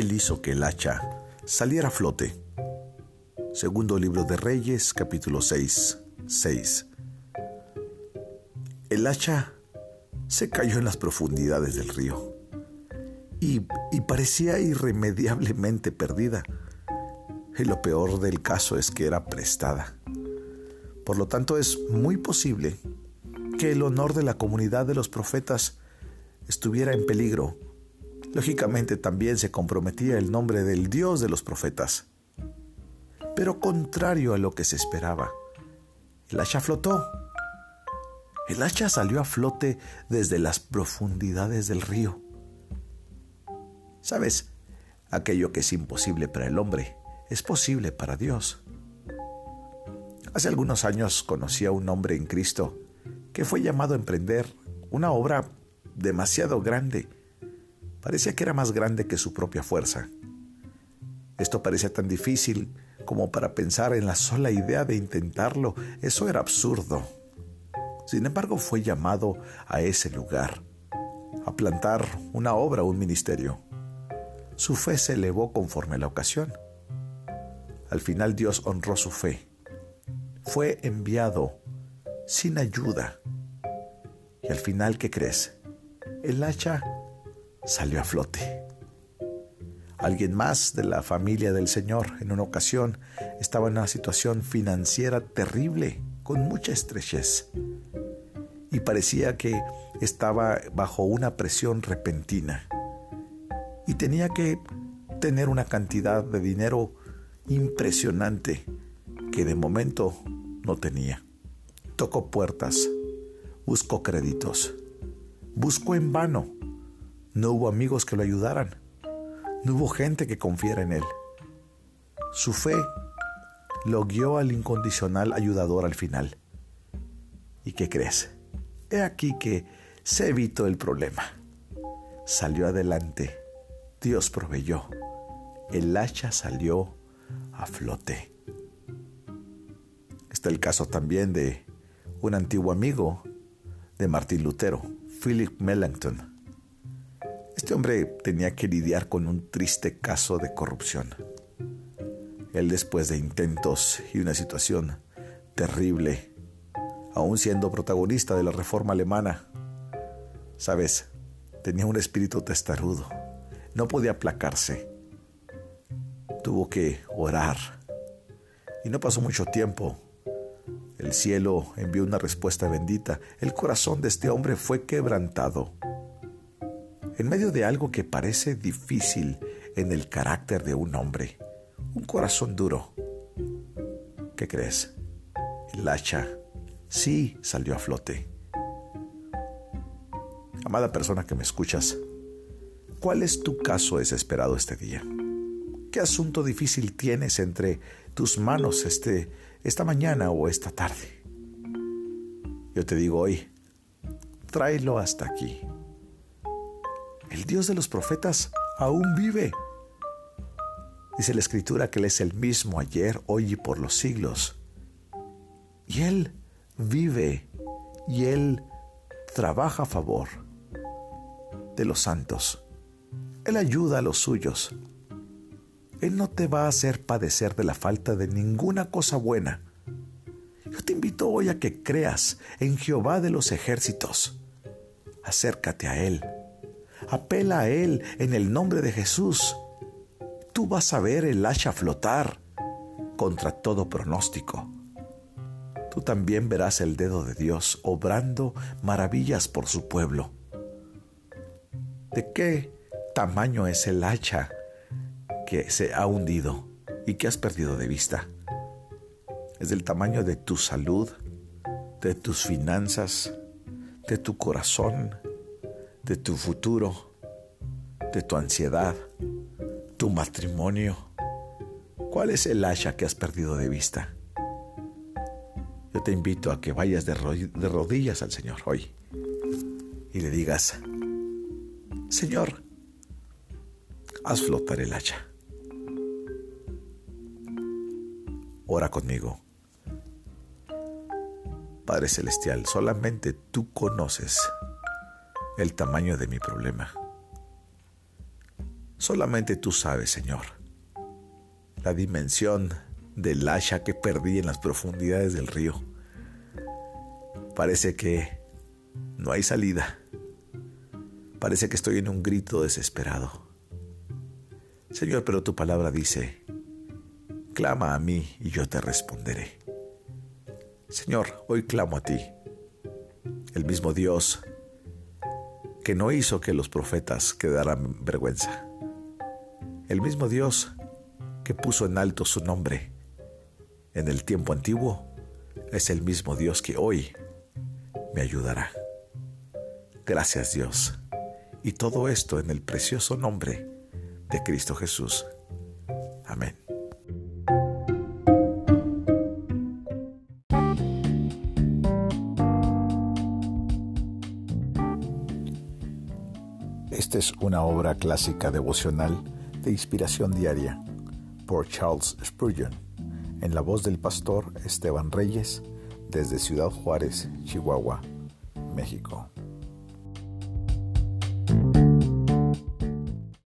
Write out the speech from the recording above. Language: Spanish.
Él hizo que el hacha saliera a flote. Segundo libro de Reyes, capítulo 6, 6. El hacha se cayó en las profundidades del río y, y parecía irremediablemente perdida. Y lo peor del caso es que era prestada. Por lo tanto, es muy posible que el honor de la comunidad de los profetas estuviera en peligro. Lógicamente también se comprometía el nombre del Dios de los profetas. Pero contrario a lo que se esperaba, el hacha flotó. El hacha salió a flote desde las profundidades del río. ¿Sabes? Aquello que es imposible para el hombre es posible para Dios. Hace algunos años conocí a un hombre en Cristo que fue llamado a emprender una obra demasiado grande. Parecía que era más grande que su propia fuerza. Esto parecía tan difícil como para pensar en la sola idea de intentarlo. Eso era absurdo. Sin embargo, fue llamado a ese lugar, a plantar una obra, un ministerio. Su fe se elevó conforme a la ocasión. Al final Dios honró su fe. Fue enviado sin ayuda. Y al final, ¿qué crees? El hacha salió a flote. Alguien más de la familia del Señor en una ocasión estaba en una situación financiera terrible, con mucha estrechez. Y parecía que estaba bajo una presión repentina. Y tenía que tener una cantidad de dinero impresionante que de momento no tenía. Tocó puertas, buscó créditos, buscó en vano. No hubo amigos que lo ayudaran, no hubo gente que confiara en él. Su fe lo guió al incondicional ayudador al final. ¿Y qué crees? He aquí que se evitó el problema. Salió adelante. Dios proveyó. El hacha salió a flote. Está el caso también de un antiguo amigo de Martín Lutero, Philip Melanchthon. Este hombre tenía que lidiar con un triste caso de corrupción. Él después de intentos y una situación terrible, aún siendo protagonista de la reforma alemana, sabes, tenía un espíritu testarudo, no podía aplacarse, tuvo que orar y no pasó mucho tiempo el cielo envió una respuesta bendita. El corazón de este hombre fue quebrantado. En medio de algo que parece difícil en el carácter de un hombre, un corazón duro. ¿Qué crees? El hacha sí salió a flote. Amada persona que me escuchas, ¿cuál es tu caso desesperado este día? ¿Qué asunto difícil tienes entre tus manos este esta mañana o esta tarde. Yo te digo hoy, tráelo hasta aquí. El Dios de los profetas aún vive. Dice la escritura que Él es el mismo ayer, hoy y por los siglos. Y Él vive y Él trabaja a favor de los santos. Él ayuda a los suyos. Él no te va a hacer padecer de la falta de ninguna cosa buena. Yo te invito hoy a que creas en Jehová de los ejércitos. Acércate a Él. Apela a Él en el nombre de Jesús. Tú vas a ver el hacha flotar contra todo pronóstico. Tú también verás el dedo de Dios obrando maravillas por su pueblo. ¿De qué tamaño es el hacha que se ha hundido y que has perdido de vista. Es del tamaño de tu salud, de tus finanzas, de tu corazón, de tu futuro, de tu ansiedad, tu matrimonio. ¿Cuál es el hacha que has perdido de vista? Yo te invito a que vayas de, rodillas al Señor hoy y le digas, Señor, haz flotar el hacha. Ora conmigo. Padre Celestial, solamente tú conoces el tamaño de mi problema. Solamente tú sabes, Señor, la dimensión del asha que perdí en las profundidades del río. Parece que no hay salida. Parece que estoy en un grito desesperado. Señor, pero tu palabra dice, clama a mí y yo te responderé. Señor, hoy clamo a ti, el mismo Dios que no hizo que los profetas quedaran vergüenza, el mismo Dios que puso en alto su nombre en el tiempo antiguo, es el mismo Dios que hoy me ayudará. Gracias Dios. Y todo esto en el precioso nombre de Cristo Jesús. Amén. Esta es una obra clásica devocional de inspiración diaria por Charles Spurgeon, en la voz del pastor Esteban Reyes, desde Ciudad Juárez, Chihuahua, México.